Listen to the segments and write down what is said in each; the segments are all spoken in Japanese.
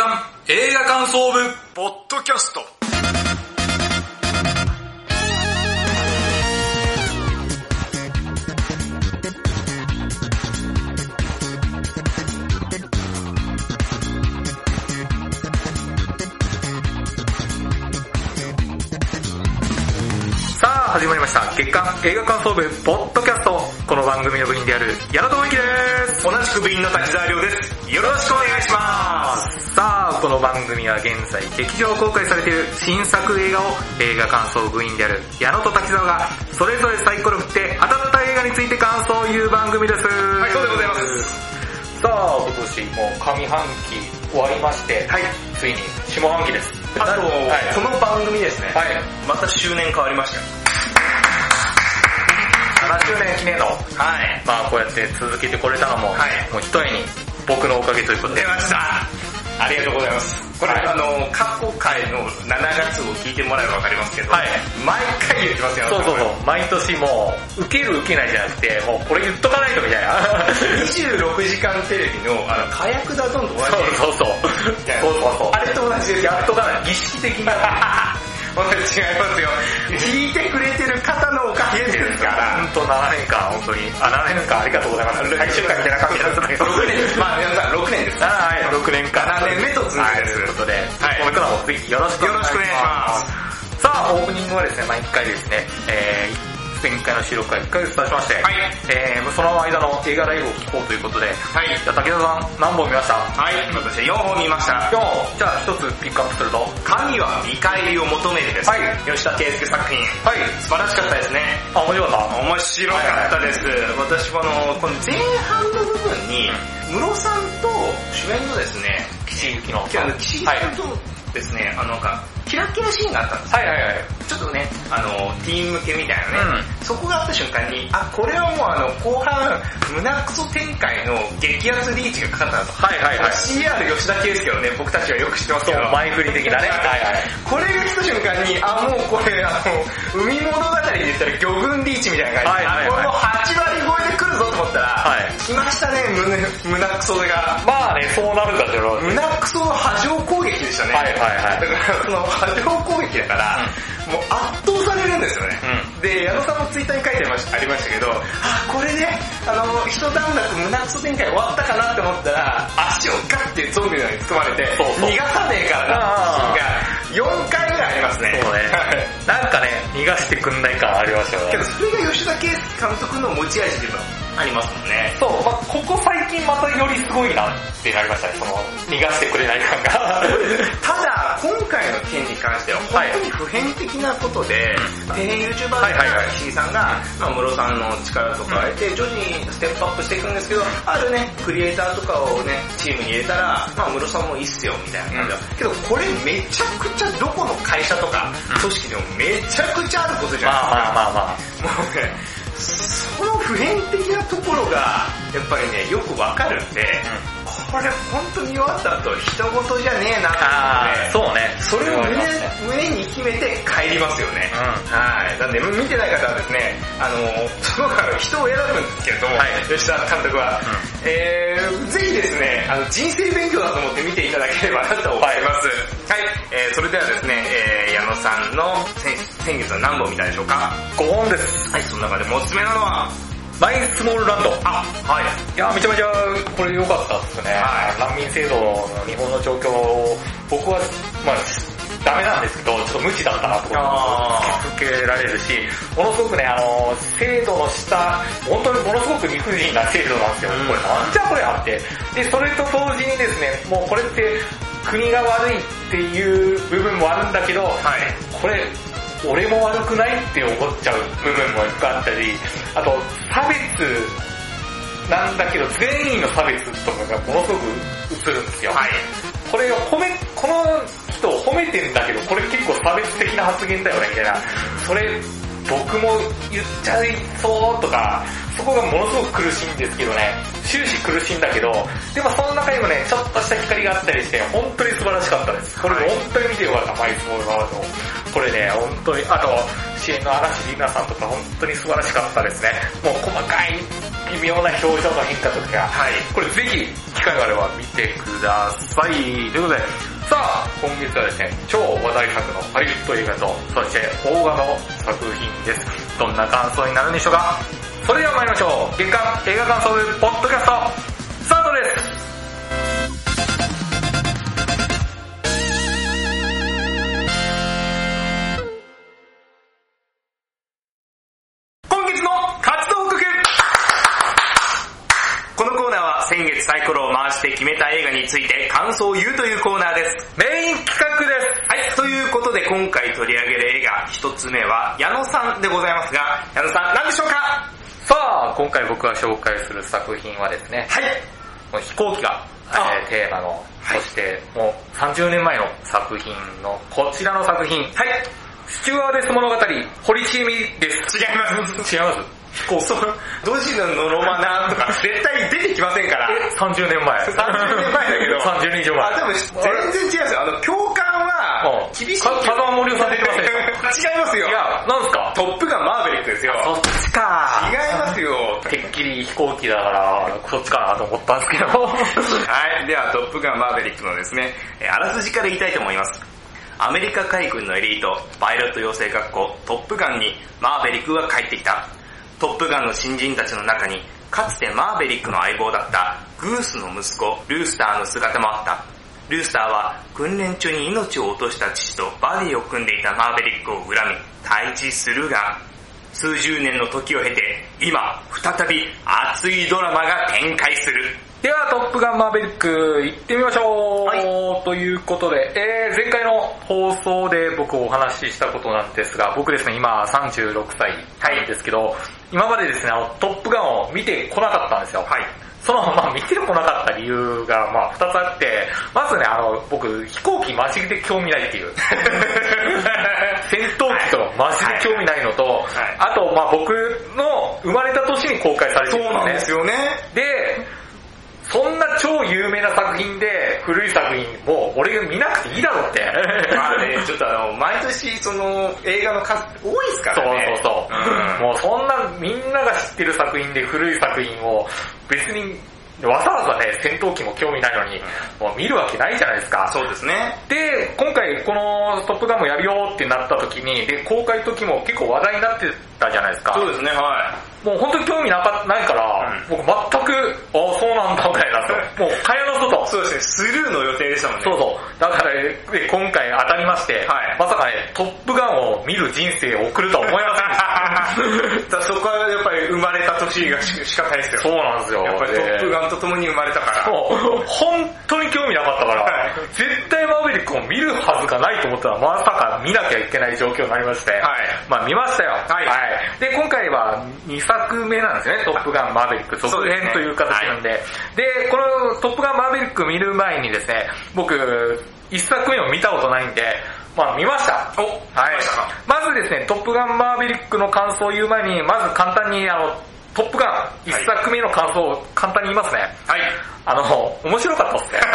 刊映画感想部ポッドキャスト。さあ始まりました。月刊映画感想部ポッドキャスト。この番組の部員である矢野智之です。同じく部員の滝沢亮です。よろしくお願いします。さあこの番組は現在劇場公開されている新作映画を映画感想部員である矢野と滝沢がそれぞれサイコロ振って当たった映画について感想を言う番組ですはいそうでございますさあ今年もう上半期終わりまして、はい。ついに下半期ですあと、はいこの番組ですね、はいまた周年変わりましたよ。7周年記念のはい。まあこうやって続けてこれたのも、はいもう一重に僕のおかげということで出ました。ありがとうございます。これ、はいあの、過去回の7月を聞いてもらえばわかりますけど、はい毎回言ってますよ。そうそうそう、毎年もう、受ける受けないじゃなくて、もうこれ言っとかないとみたいな。26時間テレビの、あの、火薬だどんと同じ。そうそうそう。いやそうそうそう。あれと同じです。やっとかない。儀式的な。本当に違いますよ。聞いてくれてる方のおかげですか？ら。本当7年間、本当に。あ、7年間ありがとうございます。最終回みたいな感じだったけど。6年。まあ皆さん6年です。はい、6年間。7年目と続い、ですということで、はいこれからもぜひよろしくお願いします。よろしくお願いしますさあ、オープニングはですね、毎回ですね、えー、前回の収録から1ヶ月経ちまして、はいえー、その間の映画ライブを聞こうということで、はい。じゃあ武田さん何本見ました？はい。私4本見ました。4じゃあ一つピックアップすると、神は見返りを求めるです。はい吉田圭介作品。はい。素晴らしかったですね。あ、面白かっ面白かったです。私もあの、この前半の部分に、ムロさんと主演のですね、た。岸井ゆきの。あの岸井さんとですね、あのなんか、キラキラシーンがあったんですはいはいはい。ちょっとね、あの、ティーン向けみたいなね、うそこがあった瞬間に、あ、これはもうあの、後半、胸クソ展開の激アツリーチがかかったなと。はいはいはい。CR 吉田圭介をね、僕たちはよく知ってますけど、、前振り的なね。はいはい。これが来た瞬間に、あ、もうこれ、あの、海物語で言ったら魚群リーチみたいな感じで、はいはいはいあこれも8割超えで来るぞと思ったら、はい来ましたね、胸、胸クソが。まあね、そうなるだろう。胸クソの波状攻撃でしたね。はいはいはいだからその波状攻撃だから、もう圧倒されるんですよね。うで、矢野さんもツイッターに書いてましありましたけど、あ、これで、あの、一段落胸クソ展開終わったかなって思ったら、足をガッてゾンビのように掴まれて、逃がさねえからなあシーンが4回ぐらいありますね。そうねはい。なんかね、逃がしてくんない感ありましたよね。けどそれが吉田圭介監督の持ち味でもありますもんね。そう、まあ、ここ最近またよりすごいなってなりましたね、その、逃がしてくれない感が。ただ、今回の件に関しては本当に普遍的なことで、底辺 YouTuber の石井さんが、まあ、室さんの力とか得て、徐々にステップアップしていくんですけど、あるね、クリエイターとかをね、チームに入れたら、まあ、室さんもいいっすよ、みたいな感じだ。けど、これめちゃくちゃどこの会社とか、組織でもめちゃくちゃあることじゃないですか。まあまあまあまあ。もうね、その普遍的なところが、やっぱりね、よくわかるんで、これ本当に終わった後、人事じゃねえなってそうね。それを胸胸に決めて帰りますよね。うはい。なんで、見てない方はですね、あの、すごくあの人を選ぶんですけれども、はい吉田監督は、えー、ぜひですね、あの、人生勉強だと思って見ていただければなと思います。はい。えー、それではですね、えー、矢野さんの先先月は何本見たでしょうか？5本です。はい、その中でもおすすめなのは、マイスモールランド。あ、はい。いや、めちゃめちゃこれ良かったですね。は難民制度の日本の状況を、僕は、まあ、ダメなんですけど、ちょっと無知だったなとあ気づけられるし、ものすごくね、あの、制度の下、本当にものすごく理不尽な制度なんですよ。うんこれなんじゃこれあって。で、それと同時にですね、もうこれって国が悪いっていう部分もあるんだけど、はい。これ、俺も悪くないって思っちゃう部分もいっぱいあったり、あと、差別なんだけど、全員の差別とかがものすごく映るんですよ。はい。これを褒め、この人を褒めてんだけど、これ結構差別的な発言だよね、みたいな。それ、僕も言っちゃいそうとか、そこがものすごく苦しいんですけどね、終始苦しいんだけど、でもその中にもね、ちょっとした光があったりして、本当に素晴らしかったです。これはい本当に見てよかった、マイスモールワールド。これね、本当に、あと、支援の嵐里奈さんとか本当に素晴らしかったですね。もう細かい微妙な表情の変化とか、はいこれぜひ機会があれば見てください。ということで、さあ、今月はですね、超話題作のハリウッド映画と、そして邦画の作品です。どんな感想になるんでしょうかそれでは参りましょう。月間映画感想部ポッドキャスト、スタートですして決めた映画について感想を言うというコーナーです。メイン企画ですはい、ということで今回取り上げる映画一つ目は矢野さんでございますが、矢野さん何でしょうか？さあ、今回僕が紹介する作品はですね、はい。もう飛行機が、あえーテーマの、はいそしてもう30年前の作品のこちらの作品、はい。スチュワーデス物語、堀ちえみです。違います。違います飛行機。ドジのノロマナとか 絶対出てきませんから。え、30年前。30年前だけど30年以上前。あ、でも全然違うんですよ。あの、共感はうん厳しい。か風間森夫さん出てません違いますよ。いや、なんすか？トップガンマーベリックですよ。そっちか違いますよ。てっきり飛行機だから、そっちかなと思ったんですけど。はい。では、トップガンマーベリックのですね、えーあらすじから言いたいと思います。アメリカ海軍のエリート、パイロット養成学校、トップガンにマーベリックが帰ってきた。トップガンの新人たちの中に、かつてマーベリックの相棒だったグースの息子、ルースターの姿もあった。ルースターは訓練中に命を落とした父とバディを組んでいたマーベリックを恨み、退治するが、数十年の時を経て、今、再び熱いドラマが展開する。では、トップガンマーベリック行ってみましょう、はいということで、えー、前回の放送で僕お話ししたことなんですが、僕ですね、今36歳なんですけど、今までですね、あの、トップガンを見てこなかったんですよ。はい。その、まあ見てこなかった理由が、まあ二つあって、まずね、あの、僕、飛行機マジで興味ないっていう。戦闘機とかマジで興味ないのと、はいあと、まあ僕の生まれた年に公開されてるんですね。よね。で、そんな超有名な作品で、古い作品も俺が見なくていいだろうって。まあね、ちょっとあの、毎年その映画の数多いですかそうらね。そうそう。もうそんなみんなが知ってる作品で古い作品を別にわざわざね、戦闘機も興味ないのに、もう見るわけないじゃないですか。そうですね。で、今回このトップガンもやるよってなった時に、で、公開時も結構話題になってたじゃないですか。そうですね、はもう本当に興味なかないから、僕全く、ああ、そうなんだみたいな。もう蚊帳の外い。。そうですね、スルーの予定でしたもんね。そうそう。だから、ね、で今回当たりまして、はいまさかね、トップガンを見る人生を送るとは思いませんでした。だそこはやっぱり生まれた年がし仕方ないですよ。そうなんですよ。やっぱりトップンガンと共に生まれたから。そう、本当に興味なかったから、はい絶対マーベリックを見るはずがないと思ったら、まさか見なきゃいけない状況になりまして、はいまあ見ましたよ。はいで、今回は2作目なんですね、トップガンマーベリック続編という形なんで。でこのトップガンマーベリック見る前にですね、僕、1作目を見たことないんで、まあ見ました。お、はい見まずですね、トップガンマーベリックの感想を言う前に、まず簡単にあの、トップガン1作目の感想を簡単に言いますね。はい。あの、面白かったっすね。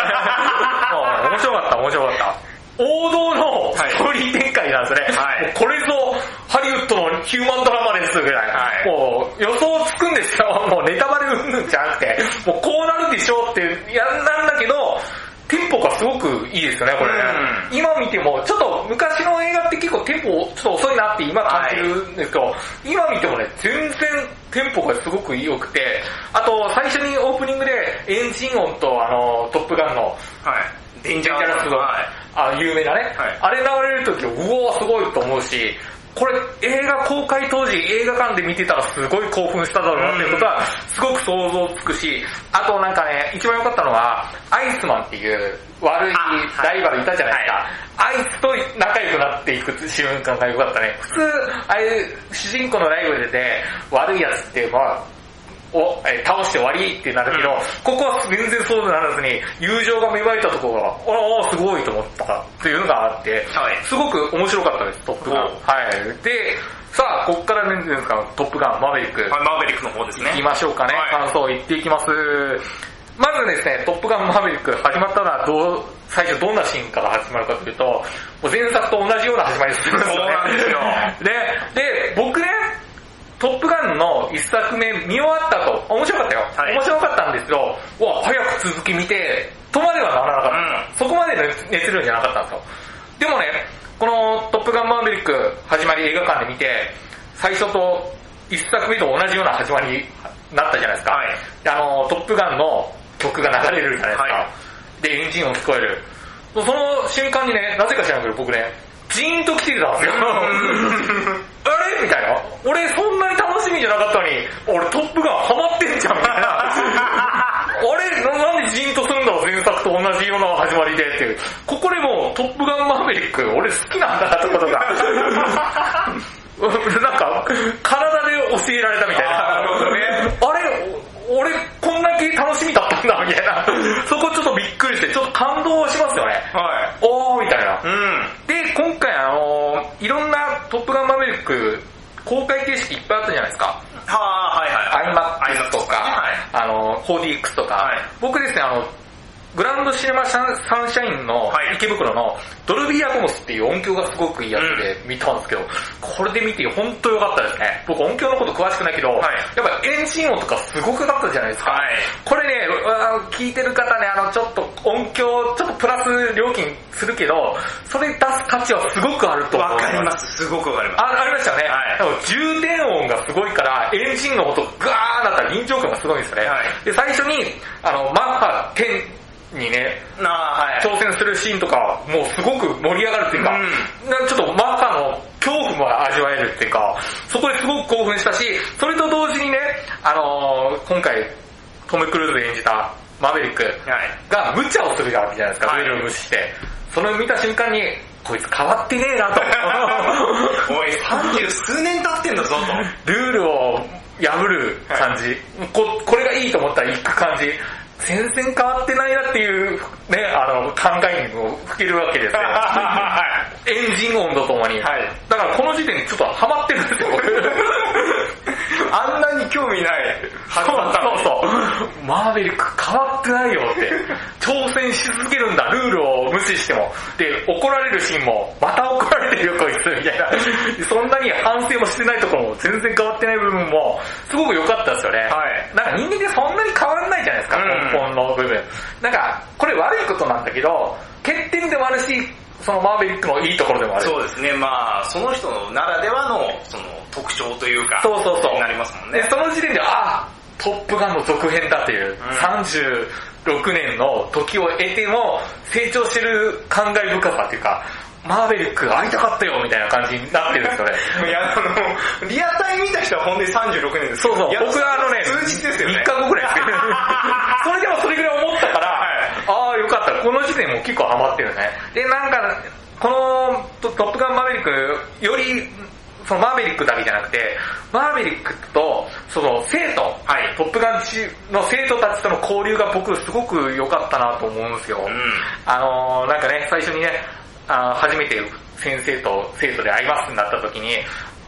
うん面白かった、面白かった。王道のストーリー展開なんですね。はいこれぞハリウッドのヒューマンドラマですぐらい。はいもう予想つくんですよ。もうネタバレうんぬんじゃなくて、もうこうなるでしょうってやんなんだけど、テンポがすごくいいですよね、これね。今見ても、ちょっと昔の映画って結構テンポちょっと遅いなって今感じるんですけど、今見てもね、全然テンポがすごく良くて、あと最初にオープニングでエンジン音とあの、トップガンのはい。デンジャラスの、はい。あ有名なね、はいあれ流れるとき、うおーすごいと思うし、これ映画公開当時映画館で見てたらすごい興奮しただろうなっていうことはすごく想像つくし、あとなんかね、一番良かったのは、アイスマンっていう悪いあライバルいたじゃないですか。あいつと仲良くなっていく瞬間が良かったね。普通、ああいう主人公のライバルで悪いやつって、まあ、を、えー倒して終わりってなるけど、うんここは全然そうならずに、友情が芽生えたところが、ああ、すごいと思ったっていうのがあって、はいすごく面白かったです、トップガン。おはい。で、さあ、ここからね、ですか、トップガン、マーヴェリック、はいマーベリックの方ですね。行きましょうかね、はい感想を言っていきます。まずですね、トップガンマーヴェリック始まったのはどう、最初どんなシーンから始まるかというと、もう前作と同じような始まりするんですよね。そうなんですよ で、で、僕ね、トップガンの一作目見終わった後、面白かったよ。はい面白かったんですけど、うわ、早く続き見て、とまではならなかった。そこまでの熱量じゃなかったんですよ。でもね、このトップガンマーヴェリック始まり映画館で見て、最初と一作目と同じような始まりになったじゃないですか。はいであの、トップガンの曲が流れるじゃないですか。はいで、エンジン音聞こえる。その瞬間にね、なぜか知らんけど僕ね、ジーンと来てたんですよ。あれ？みたいな。俺そんなに楽しみじゃなかったのに、俺トップガンハマってんじゃんみたいな。あれ？ななんでジーンとするんだろう前作と同じような始まりでっていう。ここでもうトップガンマーヴェリック、俺好きなんだなってことが。なんか、体で教えられたみたいな。あねあれ？お俺だけ楽しみだったんだみたいな。そこちょっとびっくりして、ちょっと感動しますよね。はおーみたいな。い。うん。で、今回あのいろんなトップガンマーヴェリック公開形式いっぱいあったじゃないですか。はあ、はいはい。iMAX とか、はい。あの、4DX とか、はい僕ですね、あの、グランドシネマサンサンシャインのはい池袋のドルビーアトモスっていう音響がすごくいいやつで見たんですけど、これで見て本当良かったですね。僕音響のこと詳しくないけど、はいやっぱエンジン音とかすごく良かったじゃないですか。はい。これね、聞いてる方ね、あの、ちょっと音響、ちょっとプラス料金するけど、それ出す価値はすごくあると思う。わかります。すごくわかります。あ、ありましたよね。はい充電音がすごいから、エンジンの音ガーなったら臨場感がすごいんですよね。はいで、最初に、あの、マッハ10にね、はい。挑戦するシーンとか、もうすごく盛り上がるっていうか、うんちょっとマッハの恐怖も味わえるっていうか、そこですごく興奮したし、それと同時にね、あのー今回、トム・クルーズ演じたマーヴェリックはい。が無茶をするわけじゃないですか、はいルールを無視して。それを見た瞬間に、こいつ変わってねえなと。おい、三十数年経ってんだぞと。ルールを破る感じ、ここれがいいと思ったら行く感じ全然変わってないなっていうねあの考えにも吹けるわけですよ エンジン音とともに、はいだからこの時点でちょっとハマってるんですよ僕あんなに興味ないそうそうそう。マーベリック変わってないよって。挑戦し続けるんだ、ルールを無視しても。で、怒られるシーンも、また怒られてるよこいつ、みたいな。そんなに反省もしてないところも全然変わってない部分も、すごく良かったですよね。はいなんか人間ってそんなに変わらないじゃないですか、うん根本の部分。なんか、これ悪いことなんだけど、欠点でもあるし、そのマーベリックのいいところでもある。そうですね、まあ、その人のならではの、その、特徴というか、そうそうそうになりますもんで、ね。その時点で、あトップガンの続編だっていう、ん36年の時を得ても、成長してる感慨深さっていうか、マーベリック会いたかったよみたいな感じになってるんですよね。いや、あの、リアタイ見た人は本当に36年ですそうそう僕はあのね、数日ですよね。3日後ぐらいですけど、それでもそれぐらい思っよかった、この時点も結構ハマってるね。で、なんか、このトトップガンマーベリック、より、そのマーベリックだけじゃなくて、マーベリックと、その生徒、はいトップガンの生徒たちとの交流が僕すごく良かったなと思うんですよ。うん。あのー、なんかね、最初にね、あー初めて先生と生徒で会いますになった時に、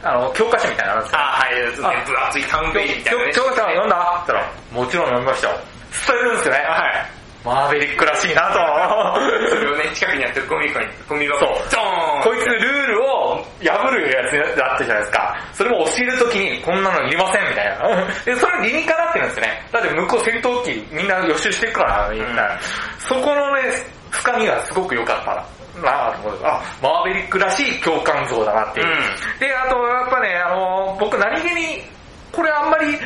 あの、教科書みたいなのあるんですよ。あ、はい、あ分厚いタウンページみたいなね。教科書読んだ？って言ったら、もちろん読みましたよ。伝えるんですよね。はい。マーベリックらしいなと。それをね、近くにやってるゴミ箱に、ゴミ箱にそう、ドーンこいつルールを破るやつだったじゃないですか。それも教えるときに、こんなのいりませんみたいな。で、それ理にかなってるんですよね。だって向こう戦闘機みんな予習してるから、みんな。うんそこのね、深みがすごく良かったなと思って、あ、マーベリックらしい共感像だなっていう。うんで、あとやっぱね、あの、僕何気に、これあんまり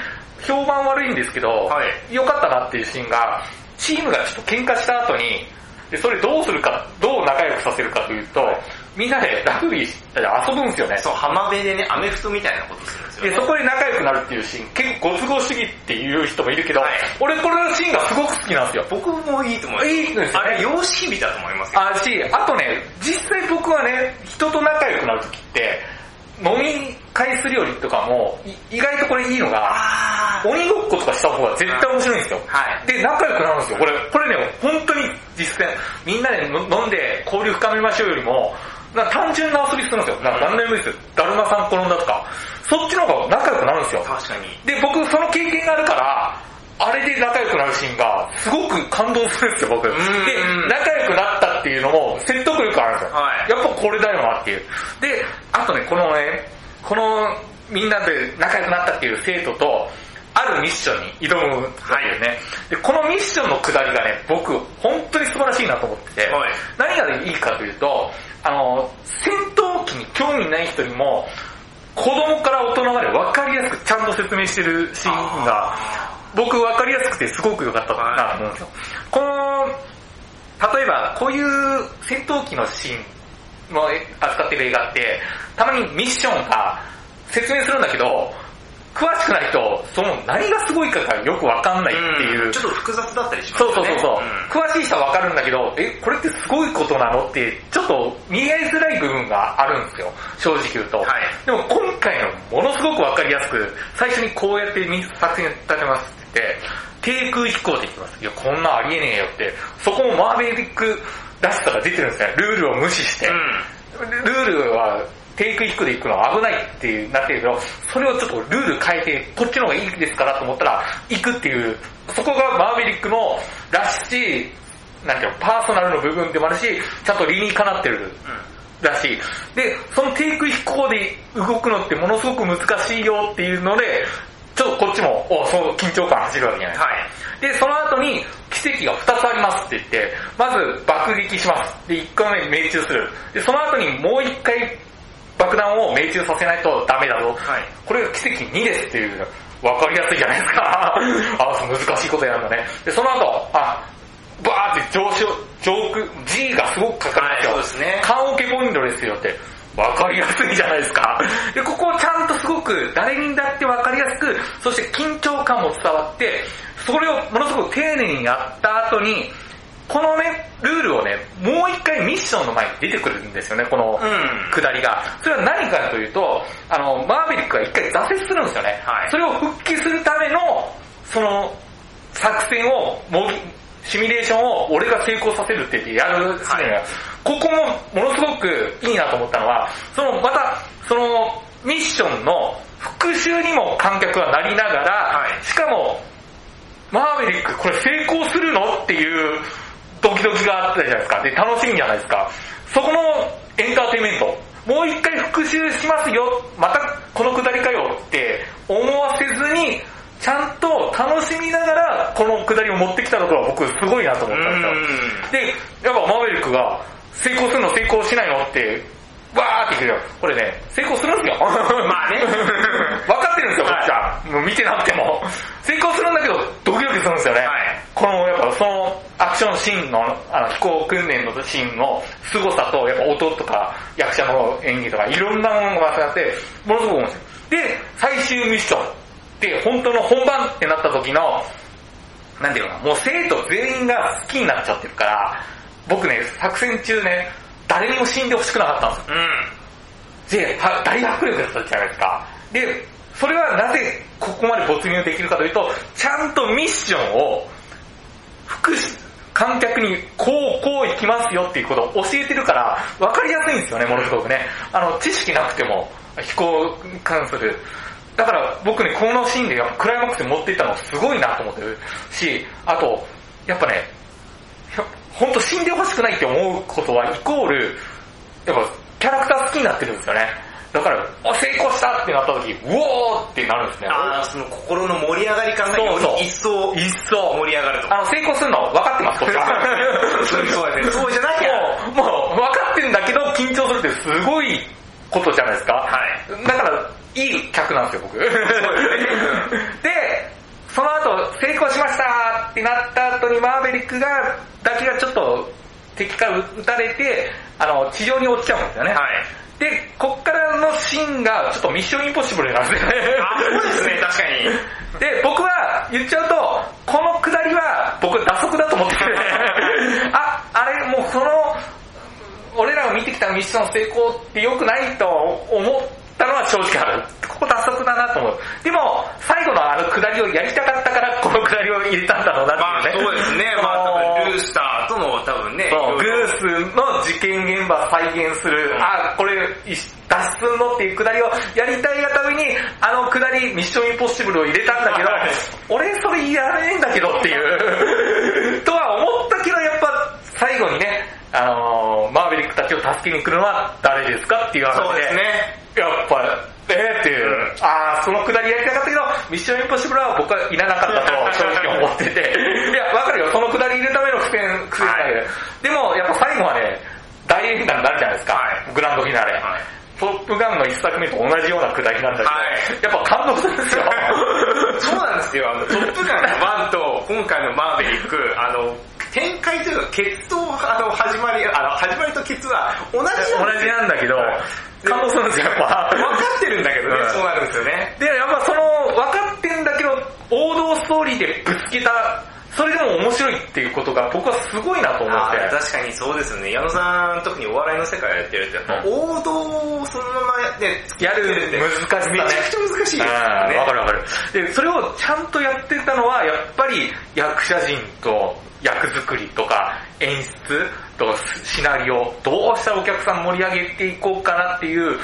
評判悪いんですけど、はい良かったなっていうシーンが、チームがちょっと喧嘩した後に、で、それどうするか、どう仲良くさせるかというと、みんなでラグビーして遊ぶんですよね。そう、浜辺でね、アメフトみたいなことするんですよ、で、ね。そこで仲良くなるっていうシーン、結構ご都合主義っていう人もいるけど、はい俺これのシーンがすごく好きなんですよ。僕もいいと思います。いいですよねあれ、様式美だと思いますよ。あし、あとね、実際僕はね、人と仲良くなるときって、飲み会するよりとかも、い意外とこれいいのが、あ鬼ごっことかした方が絶対面白いんですよ。はい。で、仲良くなるんですよ。これ、これね、本当に実践、みんなでの飲んで交流深めましょうよりも、な単純な遊びするんですよ。な何でもいいですよ。だるまさん転んだとか。そっちの方が仲良くなるんですよ。確かに。で、僕その経験があるから、あれで仲良くなるシーンが、すごく感動するんですよ、僕。でん、仲良くなったっていうのも説得力あるんですよ。はいやっぱこれだよなっていう。で、あとね、このね、このみんなで仲良くなったっていう生徒と、あるミッションに挑むわけよね。で、このミッションのくだりがね、僕、本当に素晴らしいなと思ってて、はい。何がいいかというと、あの、戦闘機に興味ない人にも、子供から大人まで分かりやすくちゃんと説明してるシーンが、僕分かりやすくてすごく良かったなと思うんですよ。この、例えばこういう戦闘機のシーンの扱ってる映画って、たまにミッションが説明するんだけど、詳しくないと、その何がすごいかがよく分かんないっていう。んちょっと複雑だったりしますそうよね。そうそうそう、ん詳しい人はわかるんだけど、え、これってすごいことなのって、ちょっと見えづらい部分があるんですよ。正直言うと。はいでも今回のものすごくわかりやすく、最初にこうやってみ作戦立てますって言って、低空飛行で言ってます。いや、こんなんありえねえよって、そこもマーベリックらしさが出てるんですね。ルールを無視して。うん。ルールは低空飛行で行くのは危ないってなってるけど、それをちょっとルール変えて、こっちの方がいいですからと思ったら、行くっていう、そこがマーベリックのらしい、なんていうの、パーソナルの部分でもあるし、ちゃんと理にかなってるらしい。で、その低空飛行で動くのってものすごく難しいよっていうので、ちょっとこっちも、おそう、緊張感走るわけじゃないですか。はい。で、その後に奇跡が2つありますって言って、まず爆撃します。で、1回目命中する。で、その後にもう1回爆弾を命中させないとダメだぞ。はい。これが奇跡2ですっていう、わかりやすいじゃないですか。あ、難しいことやるんだね。で、その後、あ、バーって上昇、上空、G がすごくかかるんですよ。はいそうですね缶オケポイントですよって。わかりやすいじゃないですか。で、ここをちゃんとすごく誰にだってわかりやすく、そして緊張感も伝わって、それをものすごく丁寧にやった後に、このね、ルールをね、もう一回ミッションの前に出てくるんですよね、このうん。下りが。それは何かというと、あの、マーベリックが一回挫折するんですよね。はいそれを復帰するための、その、作戦を模擬、シミュレーションを俺が成功させるって言ってやるシーンが、はいここもものすごくいいなと思ったのは、その、また、その、ミッションの復習にも観客はなりながら、はいしかも、マーベリックこれ成功するのっていうドキドキがあったじゃないですか。で、楽しみじゃないですか。そこのエンターテインメント。もう一回復習しますよ。またこのくだりかよって思わせずに、ちゃんと楽しみながらこのくだりを持ってきたところは僕すごいなと思ったんですよ。で、やっぱマーベリックが成功するの成功しないの？って、わーって言ってるよ。これね、成功するんですよ。まあね 分かってるんですよ、こっちは。もう見てなくても。成功するんだけど、ドキドキするんですよね。はいこの、やっぱその、アクションシーンの、あの、飛行訓練のシーンの凄さと、やっぱ音とか、役者の演技とか、いろんなものが合わさって、ものすごく面白い。で、最終ミッション。で、本当の本番ってなった時の、なんていうのかな、もう生徒全員が好きになっちゃってるから、僕ね、作戦中ね、誰にも死んでほしくなかったんですよ。うん。で、は大迫力だったじゃないですか。で、それはなぜここまで没入できるかというと、ちゃんとミッションを、複し観客にこうこう行きますよっていうことを教えてるから、分かりやすいんですよね、ものすごくね。あの、知識なくても、飛行に関する。だから僕ね、このシーンでやっぱクライマックスに持っていったのすごいなと思ってるし、あと、やっぱね、本当死んでほしくないって思うことはイコール、やっぱキャラクター好きになってるんですよね。だから、あ、成功したってなった時、うおーってなるんですね。ああ、その心の盛り上がり感がより一層一層。盛り上がると。あの、成功するの分かってます、こっちは。そうですね。そうじゃなきゃ。もう、もう分かってるんだけど緊張するってすごいことじゃないですか。はい。だから、いい客なんですよ、僕。で、その後、成功しましたってなった後にマーベリックが、だけがちょっと敵から撃たれて、あの、地上に落ちちゃうんですよね。はい。で、こっからのシーンがちょっとミッションインポッシブルなんですよね。あ、そうですね、確かに。で、僕は言っちゃうと、このくだりは僕打足だと思ってて、あ、あれもうその、俺らが見てきたミッション成功って良くないと思ったのは正直ある。ここ打足だなと思う。でも、最後のあのくだりをやりたかったから、このくだりを入れたんだろうなまあっていうね。そうですね。まあ多分ルースターとの多分ね。グースの事件現場再現する、あ、これ、い脱出のっていうくだりをやりたいがために、あのくだり、ミッションインポッシブルを入れたんだけどはい、俺それやれねえんだけどっていう、とは思ったけど、やっぱ最後にね、あのーマーベリックたちを助けに来るのは誰ですかっていう話で、そうですね。やっぱ、えーっていう、あー、そのくだりやりたかったけど、ミッションインポッシブルは僕はいらなかったと 正直思ってて、いや、わかるよ、そのくだり入れるための苦戦、苦戦だけど、でもやっぱ最後はね、大演談になるじゃないですか、はい。グランドフィナーレ。はい。トップガンの一作目と同じようなくだりなんだけど、はい。やっぱ感動するんですよ。そうなんですよ。あの、トップガンの1と今回のマーベリック、あの、展開というか、ケツと、あの、始まり、あの、始まりとケツは同じなん同じなんだけどはい、感動するんですよ、やっぱ。分かってるんだけどね、うんそうなるんですよね。で、やっぱその、分かってんだけど、王道ストーリーでぶつけた、それでも面白いっていうことが僕はすごいなと思って。確かにそうですよね。矢野さん、特にお笑いの世界やってると、やっぱ王道をそのままね、やる難しさね。めちゃくちゃ難しいですよね。うんわかるわかる。で、それをちゃんとやってたのは、やっぱり役者陣と役作りとか演出とかシナリオ、どうしたらお客さん盛り上げていこうかなっていう、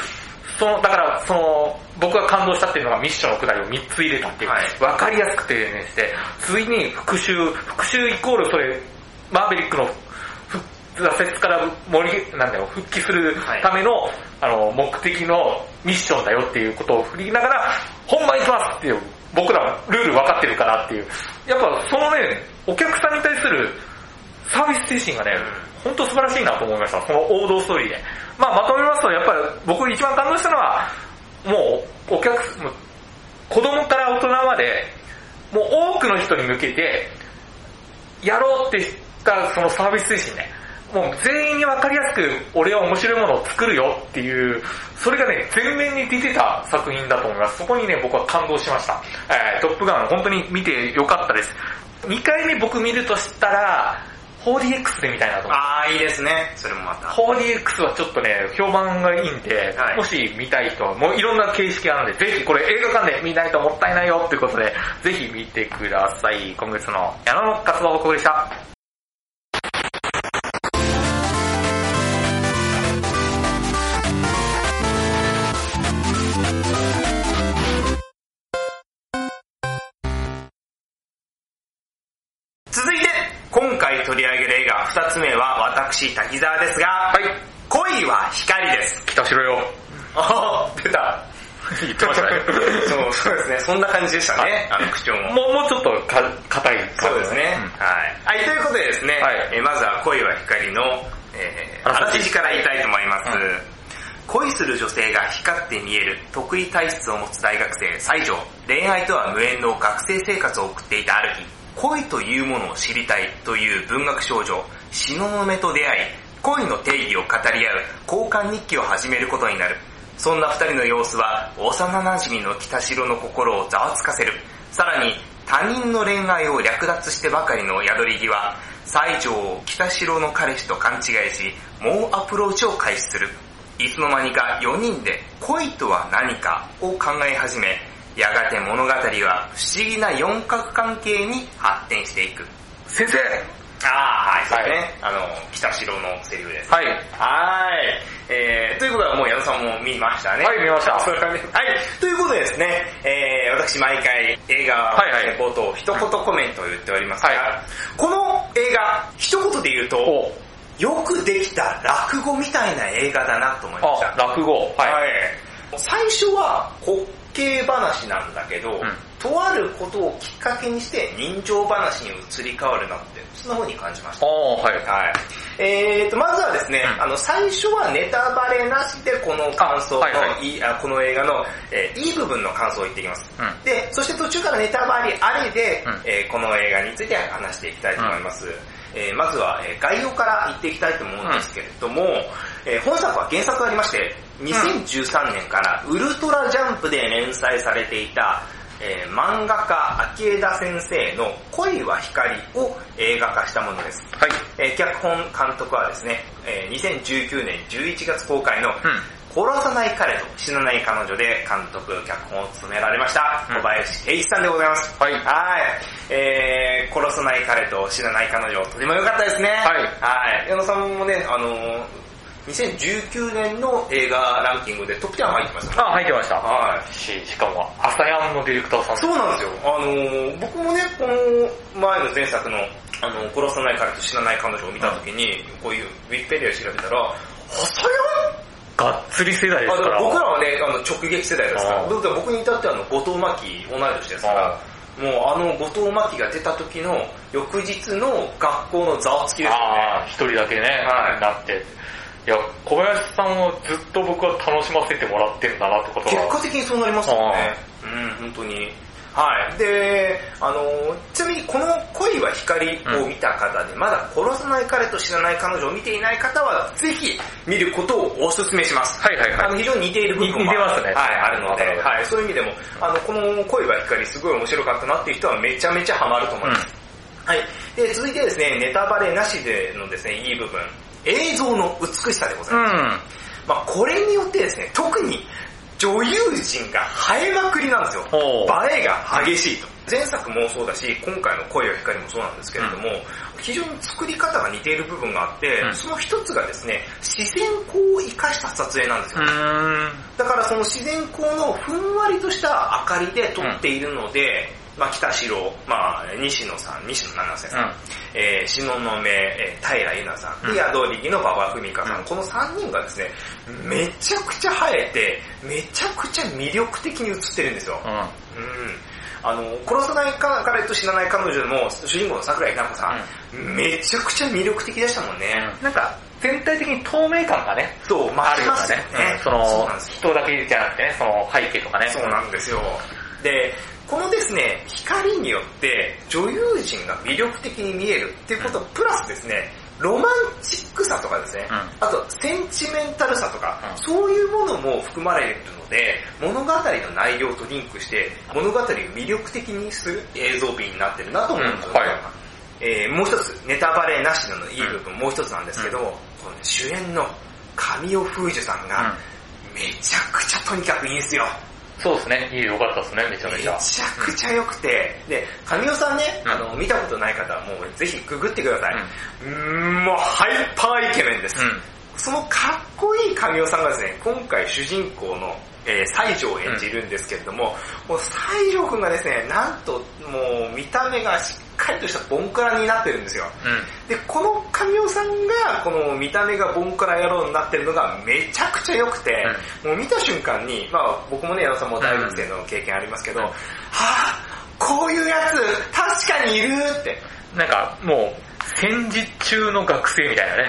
その、だから、その、僕が感動したっていうのがミッションのくだりを3つ入れたっていう、はいわかりやすくてねして、次に復讐、復讐イコールそれ、マーベリックのふ挫折から盛り、なんだよ、復帰するための、あの、目的のミッションだよっていうことを振りながら、本番行きますっていう、僕らルール分かってるからっていう。やっぱそのね、お客さんに対するサービス精神がね、本当素晴らしいなと思いました。この王道ストーリーで。まあまとめますと、やっぱり僕一番感動したのは、もうお客、もう子供から大人まで、もう多くの人に向けて、やろうってしたそのサービス精神ね。もう全員に分かりやすく俺は面白いものを作るよっていう、それがね、全面に出てた作品だと思います。そこにね、僕は感動しました。えー、トップガン本当に見てよかったです。2回目僕見るとしたら、4DX で見たいなと。あー、いいですね。それもまた。4DX はちょっとね、評判がいいんで、はいもし見たい人は、もういろんな形式あるんで、ぜひこれ映画館で見ないともったいないよっていうことで、ぜひ見てください。今月の矢野の活動報告でした。私、滝沢ですが、はい。恋は光です。北城よ。あー、出た。言ってましたね。そう、そうですね。そんな感じでしたね。あの口調も。もう、もうちょっとか硬い感じそうですね。はい。はい、ということでですね、はいえーまずは恋は光の、えー、あらすじから言いたいと思います。うん恋する女性が光って見える得意体質を持つ大学生、西条。恋愛とは無縁の学生生活を送っていたある日、恋というものを知りたいという文学少女、東雲と出会い、恋の定義を語り合う交換日記を始めることになる。そんな二人の様子は幼馴染の北城の心をざわつかせる。さらに他人の恋愛を略奪してばかりの宿り際、西条を北城の彼氏と勘違いし、猛アプローチを開始する。いつの間にか4人で恋とは何かを考え始め、やがて物語は不思議な四角関係に発展していく。先生ああ、はい、そうですはね。あの、北城のセリフです。はい。はい。えー、ということはもう矢野さんも見ましたね。はい見ましたそれ はい。ということでですね、えー、私毎回映画はいはい冒頭一言コメントを言っておりますが、はいこの映画、一言で言うと、およくできた落語みたいな映画だなと思いました。あ、落語。はい。はい。最初は滑稽話なんだけど、んとあることをきっかけにして人情話に移り変わるなって、そんな風に感じました。はい。はい。えーと、まずはですね、うんあの、最初はネタバレなしでこの感想の、いはいいあこの映画の、えーいい部分の感想を言っていきます。うんで、そして途中からネタバレありで、うんえーこの映画について話していきたいと思います。えーまずは、えー概要から言っていきたいと思うんですけれども、えー本作は原作がありまして、2013年からウルトラジャンプで連載されていた、えー漫画家秋枝先生の恋は光を映画化したものです。はい。えー脚本監督はですね、えー2019年11月公開の、うん。殺さない彼と死なない彼女で監督、脚本を務められました、うん小林圭一さんでございます。はいはい。えー、殺さない彼と死なない彼女、とても良かったですね。はいはい。矢野さんもね、あのー、2019年の映画ランキングでトップ10入ってましたね。あ、入ってました。はい。し、しかも、朝ヤンのディレクターさん。そうなんですよ。あのー、僕もね、この前の前作の、あの、殺さない彼と死なない彼女を見たときに、こういうウィキペディア調べたら、朝やんがっつり世代ですから。僕らはね、あの直撃世代ですから。うん僕僕に至ってはあの後藤真希同い年ですから。もうあの後藤真希が出た時の翌日の学校のざわつきですよね。一人だけね、はいなって。いや、小林さんをずっと僕は楽しませてもらってんだなってこと結は。果的にそうなりますよね。うん、本当に。はい。で、あの、ちなみにこの恋は光を見た方で、まだ殺さない彼と知らない彼女を見ていない方は、ぜひ見ることをお勧めします。はいはいはい。あの非常に似ている部分も似てますねはい、あるので、はい、そういう意味でも、あの、この恋は光すごい面白かったなっていう人はめちゃめちゃハマると思います。はい。で、続いてですね、ネタバレなしでのですね、いい部分。映像の美しさでございます。うん。まあこれによってですね、特に女優陣が映えまくりなんですよ。映えが激しいと。前作もそうだし、今回の恋は光もそうなんですけれども、非常に作り方が似ている部分があって、うんその一つがですね、自然光を生かした撮影なんですよ。うん。だからその自然光のふんわりとした明かりで撮っているので、まあ北城、まあ西野さん、西野七瀬さん、うんえー、篠野目、えー、平優奈さん、うんで、宿力の馬場文香さん、うんこの3人がですね、めちゃくちゃ映えて、めちゃくちゃ魅力的に映ってるんですよ。うん。うん。あの、殺さない彼と死なない彼女も、主人公の桜井菜子さん、めちゃくちゃ魅力的でしたもんね。なんか、全体的に透明感がね、そう、あありますするよねよね。。うんそのそうなんですよ人だけじゃなくてね、その背景とかね。そうなんですよ。で、このですね、光によって女優陣が魅力的に見えるっていうこと、プラスですね、ロマンチックさとかですね、うん。あとセンチメンタルさとか、うん。そういうものも含まれるので、物語の内容とリンクして、物語を魅力的にする映像美になってるなと思うんですよ、うん。はい。えーもう一つ、ネタバレなしのいい部分、もう一つなんですけど、この主演の神尾楓珠さんが、めちゃくちゃとにかくいいんですよ。そうですね。いいよかったですね、めちゃめちゃ。めちゃくちゃ良くて、で、神尾さんね、うんあの、見たことない方はもうぜひググってください。うーん、もうハイパーイケメンです。うん。そのかっこいい神尾さんがですね、今回主人公の、えー、西条を演じるんですけれども、もう西条くんがですね、なんともう見た目がしっかりとしたボンクラになってるんですよ。うん。で、この神尾さんが、この見た目がボンクラ野郎になってるのがめちゃくちゃ良くて、もう見た瞬間に、まあ僕もね、矢野さんも大学生の経験ありますけど、うんはぁ、こういうやつ確かにいるって。なんか、もう、戦時中の学生みたいなね。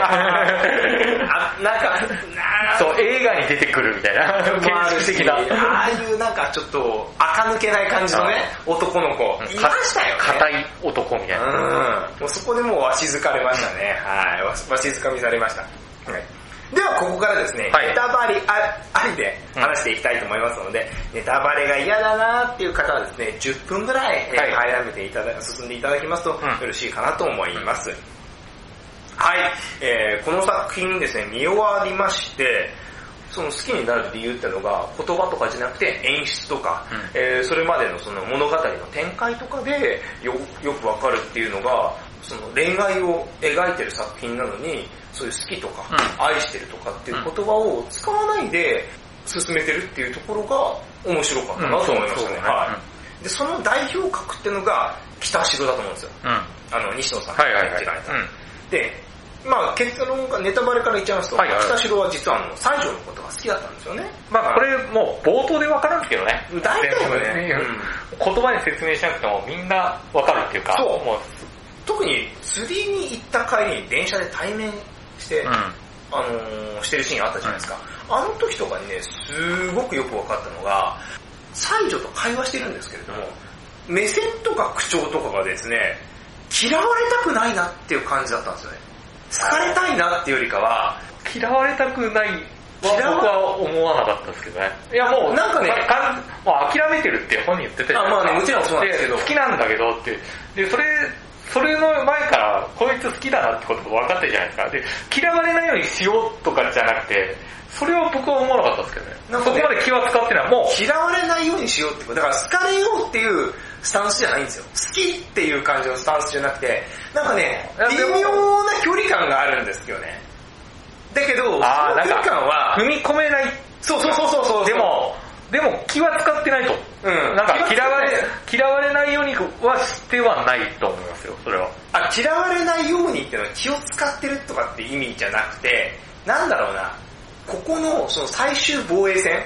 あ、なんか、なそう、映画に出てくるみたいな。もあるし建築的な。ああいうなんかちょっと垢抜けない感じのね、男の子、いましたよね。硬い男みたいな。うん。もうそこでもうわしづかれましたね。はい。わしづかみされました。はい。ではここからですね、はい。ネタバレあありで話していきたいと思いますので、ネタバレが嫌だなっていう方はですね、10分ぐらい、えーはい。早めていただ進んでいただきますと、ん。よろしいかなと思います。はい、えー、この作品ですね、見終わりまして、その好きになる理由っていうのが言葉とかじゃなくて演出とか、うん。えーそれまでのその物語の展開とかでよよくわかるっていうのが、その恋愛を描いてる作品なのに、そういう好きとか、愛してるとかっていう言葉を使わないで進めてるっていうところが面白かったなと思いましたね。うんはい。で、その代表格っていうのが北城だと思うんですよ。あの、西野さんはいはいはい。演じられた。うんで、まあ結論がネタバレから言っちゃいますと、はいはい北城は実はあの、西条のことが好きだったんですよね。まあこれもう冒頭でわかるんけどね。大体はね うん言葉に説明しなくてもみんなわかるっていうか。そうもう、特に釣りに行った帰りに電車で対面して、うん。あのーしてるシーンあったじゃないですか。あの時とかにね、すごくよく分かったのが、西条と会話してるんですけれども、目線とか口調とかがですね、嫌われたくないなっていう感じだったんですよね。好かれたいなっていうよりかは、嫌われたくない僕は思わなかったですけどね。いやもう、なんかねかんもう諦めてるって本人言ってたじゃないですか。あまあねもちろんそうなんですけど好きなんだけどって。で、それ、それの前から、こいつ好きだなってことが分かってるじゃないですか。で、嫌われないようにしようとかじゃなくて、それは僕は思わなかったですけどね。なんかねそこまで気は使ってない。もう、嫌われないようにしようってこと。だから好かれようっていうスタンスじゃないんですよ。好きっていう感じのスタンスじゃなくて、なんかね微妙な距離感があるんですよね。だけど、その距離感は、踏み込めない。そうそうそうそうそう。で、も、でも気は使ってないと。うん。なんか嫌われ嫌われないようにはしてはないと思いますよ、それは。あ、嫌われないようにっていうのは気を使ってるとかって意味じゃなくて、なんだろうな、ここのその最終防衛戦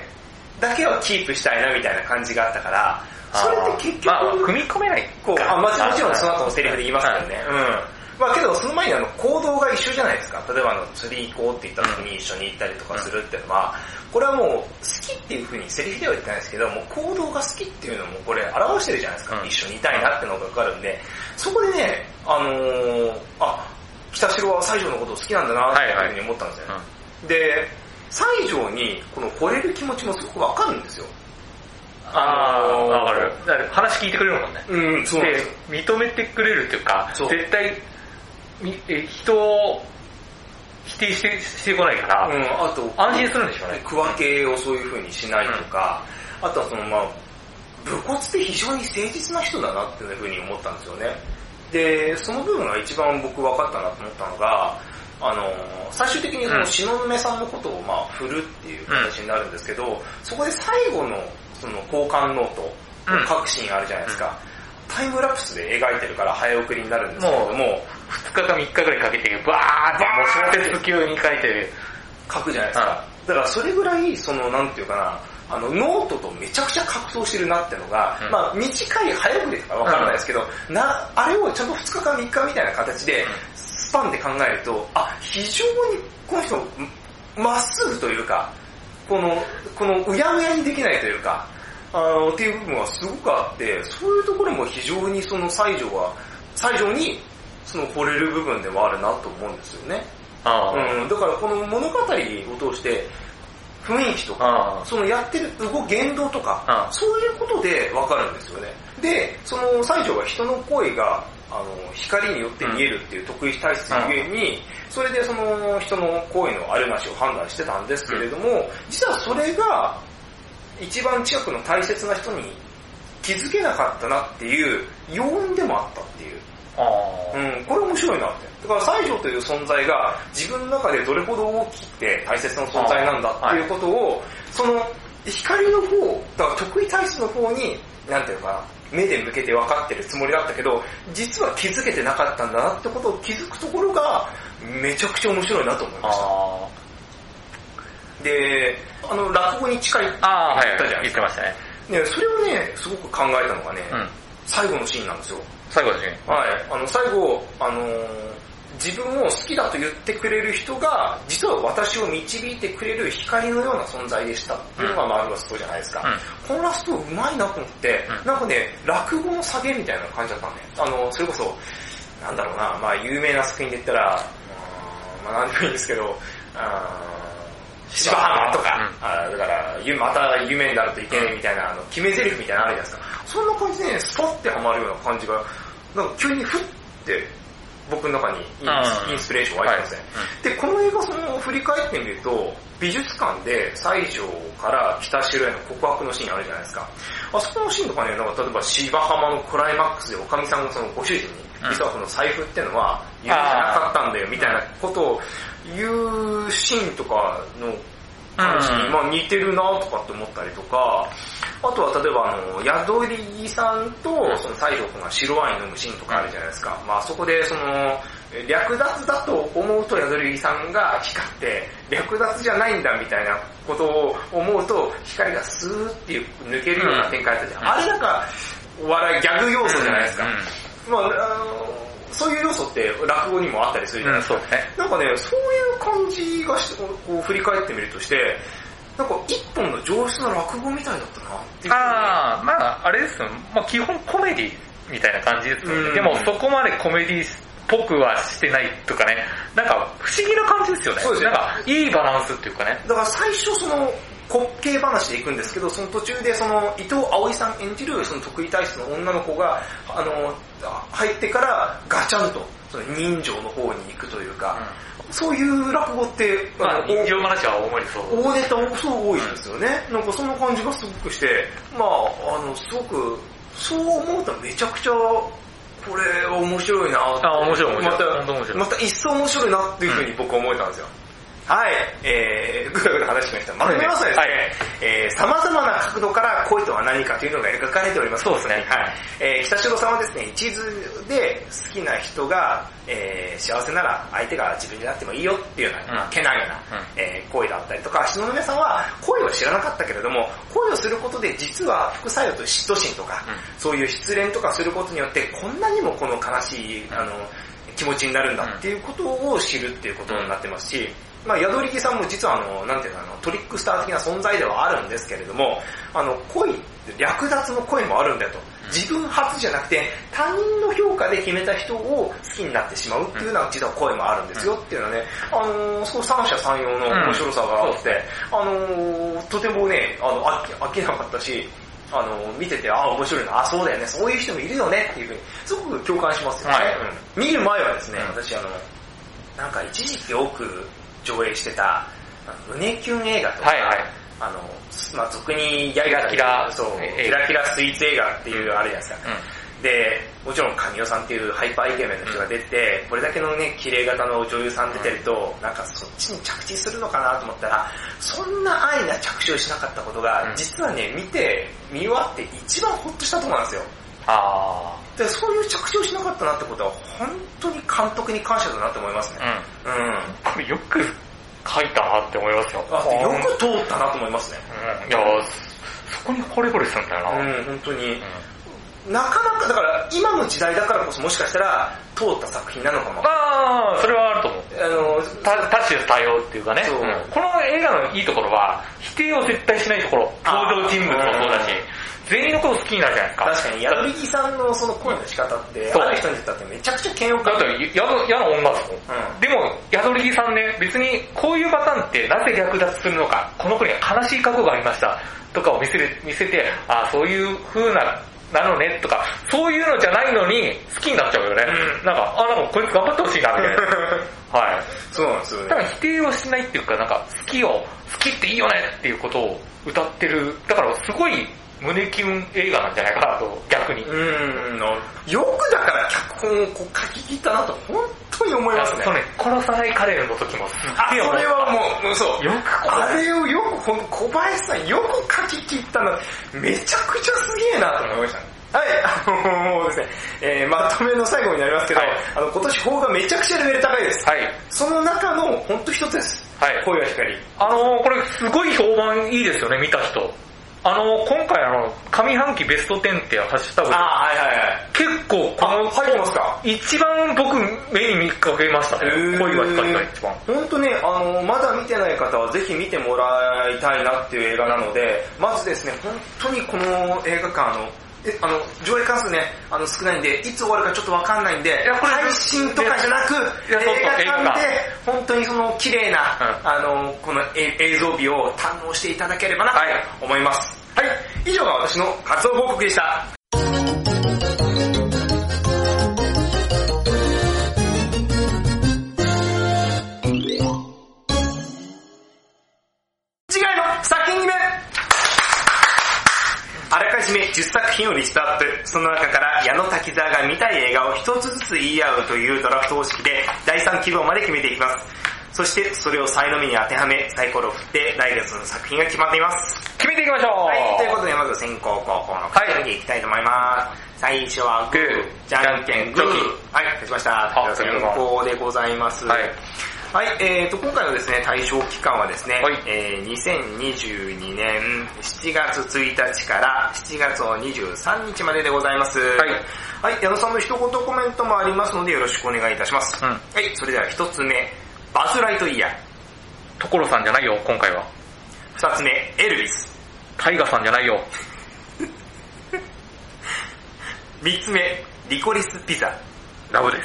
だけはキープしたいなみたいな感じがあったから、それって結局、まあ、踏み込めないこう、かあ、まあもちろんその後のセリフで言いますけどね。うん。まあけど、その前にあの、行動が一緒じゃないですか。例えばあの、釣り行こうって言った時に一緒に行ったりとかするっていうのは、これはもう、好きっていう風にセリフでは言ってないですけど、もう行動が好きっていうのもこれ表してるじゃないですか。うん一緒にいたいなってのがわかるんで、そこでね、あのー、あ、北城は西条のことを好きなんだなっていう風に思ったんですよね。で、西条にこの惚れる気持ちもすごくわかるんですよ。ああ、わかる。話聞いてくれるもんね。うん、そうで認めてくれるっていうか、そう絶対、みえ人を否定してしてこないから、うん、あと、安心するんでしょうね。区分けをそういう風にしないとか、あとはそのまあ、武骨で非常に誠実な人だなっていう風に思ったんですよね。で、その部分が一番僕分かったなと思ったのが、あの、最終的にその東雲さんのことをまあ振るっていう形になるんですけど、そこで最後のその交換ノートを書くシーンあるじゃないですか。タイムラプスで書いてるから早送りになるんですけれども、2日か3日ぐらいかけて、バーって、もう小説級に書いてる。書くじゃないですか。だからそれぐらい、その、なんていうかな、あの、ノートとめちゃくちゃ格闘してるなってのが、うん。まあ短い早送りとかわからないですけど、な、あれをちゃんと2日か3日みたいな形で、スパンで考えると、あ、非常にこの人、まっすぐというか、この、このうやむやにできないというか、あの、っていう部分はすごくあって、そういうところも非常にその西条は、西条にその惚れる部分でもあるなと思うんですよね。うん、だからこの物語を通して、雰囲気とか、そのやってる動言動とか、そういうことでわかるんですよね。で、その西条は人の声が、あの、光によって見えるっていう得意体質ゆえに、それでその人の声のあるなしを判断してたんですけれども、実はそれが、一番近くの大切な人に気づけなかったなっていう要因でもあったっていう。うん、これ面白いなって。だから西条という存在が自分の中でどれほど大きくて大切な存在なんだっていうことを、その光の方、だから得意体質の方に、なんていうのかな、目で向けて分かってるつもりだったけど、実は気づけてなかったんだなってことを気づくところが、めちゃくちゃ面白いなと思いました。あで、あの、落語に近いってあ、ああ、はい言ったじゃないですか。言ってましたね。ね、それをね、すごく考えたのがね、うん。最後のシーンなんですよ。最後ですね。はい。あの、最後、あのー自分を好きだと言ってくれる人が、実は私を導いてくれる光のような存在でしたっていうのが、まあ、あるラストじゃないですか。このラストうまいなと思って、うんなんかね、落語の下げみたいな感じだったんで、あの、それこそ、なんだろうな、まあ、有名な作品で言ったら、うーんまあ、なんでもいいんですけど、あー芝浜とか、あーだから、ゆまた夢になるといけないみたいな、あの、決め台詞みたいなのあるじゃないですか。そんな感じでね、スパッてハマるような感じが、なんか急にふって、僕の中にインスピレーション湧いてますね。で、この映画その振り返ってみると、美術館で西条から北城への告白のシーンあるじゃないですか。あそこのシーンとかね、なんか例えば芝浜のクライマックスでおかみさんがそのご主人に、うん実はこの財布ってのは夢じゃなかったんだよみたいなことを言うシーンとかの感じまあ似てるなとかって思ったりとか、あとは例えばあの、宿りさんとその西条くんが白ワイン飲むシーンとかあるじゃないですか。まあそこでその、略奪だと思うと宿りさんが光って、略奪じゃないんだみたいなことを思うと、光がスーって抜けるような展開だったじゃん。うんあれなんか、笑い、ギャグ要素じゃないですか。うんまあ、あのそういう要素って落語にもあったりするじゃないですか。そうですね。なんかね、そういう感じがして、こう振り返ってみるとして、なんか一本の上質な落語みたいだったなっていう。ああ、まああれですよ。まあ基本コメディみたいな感じですようんね。でもそこまでコメディっぽくはしてないとかね。なんか不思議な感じですよね。そうですねなんかいいバランスっていうかね。だから最初その滑稽話で行くんですけど、その途中でその伊藤葵さん演じるその得意体質の女の子が、あの、入ってからガチャンとその人情の方に行くというか、そういう落語って、まあの人情話は主にそう。大ネタもすごい多いんですよね。なんかその感じがすごくして、まあ、あの、すごく、そう思うとめちゃくちゃ、これ面白いなあ面白い面白いまたまた一層面白いなっていうふうに僕は思えたんですよ。はい、えー、ぐだぐだ話しました。まとめますとですね、はいえー、様々な角度から恋とは何かというのが描かれております。そうですねはい。えー、北城さんはですね、一途で好きな人が、えー、幸せなら相手が自分じゃなくてもいいよっていうような、うんまあ、けなげな、うんえー恋だったりとか、篠宮さんは恋を知らなかったけれども、恋をすることで実は副作用と嫉妬心とか、そういう失恋とかすることによって、こんなにもこの悲しい、あの、気持ちになるんだっていうことを知るっていうことになってますし、まあ、宿力さんも実はあの、なんていうかあの、トリックスター的な存在ではあるんですけれども、あの、恋、略奪の恋もあるんだよと。自分初じゃなくて、他人の評価で決めた人を好きになってしまうっていうのは実は声もあるんですよっていうのはね、あのー、その三者三様の面白さがあって、あのー、とてもね、あの、飽きなかったし、あのー、見てて、あ、面白いな、あ、そうだよね、そういう人もいるよねっていうふうに、すごく共感しますよね。はい。うん。見る前はですね、うん。私あの、なんか一時期多く上映してた、胸キュン映画とか、はいはいあの、まあ、俗にやりキラキラそう、キラキラスイーツ映画っていうあるじゃないですか。うん。で、もちろん神尾さんっていうハイパーイケメンの人が出て、これだけのね、綺麗型の女優さん出てると、なんかそっちに着地するのかなと思ったら、そんな愛な着地をしなかったことが、うん実はね、見て、見終わって一番ホッとしたところなんですよ。あで、そういう着地をしなかったなってことは、本当に監督に感謝だなって思いますね。ー。うん。うん。これよく書いたなって思いますよ。あよく通ったなと思いますね。うん。いや、そこに惚れ惚れするんだよな。うん、本当に。うんなかなか、だから今の時代だからこそもしかしたら通った作品なのかも。ああ、それはあると思う。あの、多多種多様っていうかね、うんこの映画のいいところは、否定を絶対しないところ、登場人物もそうだし、全員のこと好きになるじゃないですか。確かに、宿力さんのその声の仕方って、ある人にとってめちゃくちゃ嫌悪感だって、嫌な女ですもん。うんでも、宿力さんね、別にこういうパターンってなぜ略奪するのか、この子には悲しい過去がありました、とかを見せる見せて、あそういう風な、なのね、とか、そういうのじゃないのに好きになっちゃうよね。うんなんか、あ、なんかこいつ頑張ってほしいな、みたいな。はい。そうなんですよね。だから否定をしないっていうか、なんか好きを、好きっていいよねっていうことを歌ってる。だからすごい胸キュン映画なんじゃないかなと、逆に。うん、よくだから脚本をこう書き切ったなと本当に思いますね。そうね、殺さないカレーの時もすっあ、そげえ思ったれはもう、そう。よくあれをよく、ほん小林さんよく書き切ったな。めちゃくちゃすげえなと思いましたね。はい、あの、もうですね、えー、まとめの最後になりますけど、はいあの、今年法がめちゃくちゃレベル高いです。はい。その中の本当一つです。はい恋は光。あのー、これすごい評判いいですよね、見た人。あのー、今回あの、上半期ベスト10ってハッシュタグであ、はいはいはい。結構この、あ入ってますか？一番僕目に見かけましたね。恋は光が一番。本当ね、あの、まだ見てない方はぜひ見てもらいたいなっていう映画なので、まずですね、本当にこの映画館、あの、えあの、上映関数ね、あの少ないんで、いつ終わるかちょっとわかんないんで、配信とかじゃなく、映画館で映、本当にその綺麗な、うんあの、このえ映像美を堪能していただければなとはい思います。はい、以上が私の活動報告でした。作品をリストアップ。その中から矢野滝沢が見たい映画を一つずつ言い合うというドラフト方式で第3希望まで決めていきます。そしてそれを才の目に当てはめ、サイコロを振って来月の作品が決まっています。決めていきましょうはい、ということでまず先行後攻の2人でいきたいと思います。最初はグーじゃんけん、グー。はい、勝ちました。あ先行でございます。はい。はい、えーと、今回のですね、対象期間はですね、はいえー2022年7月1日から7月の23日まででございます。はい。はい、矢野さんの一言コメントもありますのでよろしくお願いいたします。うんはい、それでは一つ目、バズ・ライトイヤ所さんじゃないよ、今回は。ー。二つ目、エルビス。タイガさんじゃないよ。三つ目、リコリス・ピザ。ラブです。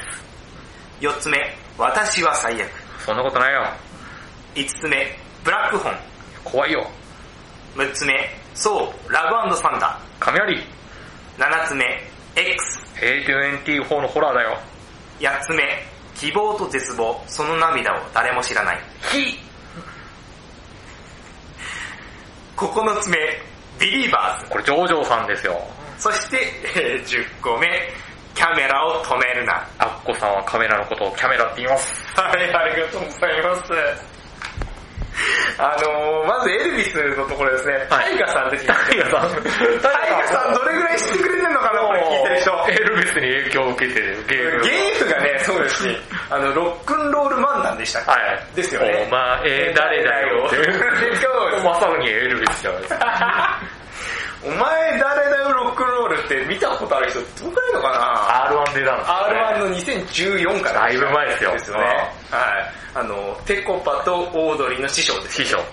四つ目、私は最悪。そんなことないよ。五つ目、ブラックホン。怖いよ。六つ目、そう、ラブサンダ雷。ー。七つ目、X。A24 のホラーだよ。八つ目、希望と絶望、その涙を誰も知らない。ひ九つ目、ビリーバーズ。これ、ジョージョーさんですよ。そして、えー、10個目、キャメラを止めるな。アッコさんはカメラのことをキャメラって言います。はい、ありがとうございます。あのー、まずエルビスのところですね、はいタイガさん出てきた。タイガさん。タイガさんどれぐらい知ってくれてんのかな、これ聞いてる人。エルビスに影響を受けてるゲーム。ゲームがね、そうですし、あの、ロックンロール漫談でしたっけ？はい。ですよね。お前誰だよって。そうまさにエルビスじゃないですか。お前誰だよロックンロールって見たことある人どんくらいのかな？R1 でなんですよね R1 の2014からだいぶ前ですよですよね。はい。あの、テコパとオードリーの師匠です、師匠。はい。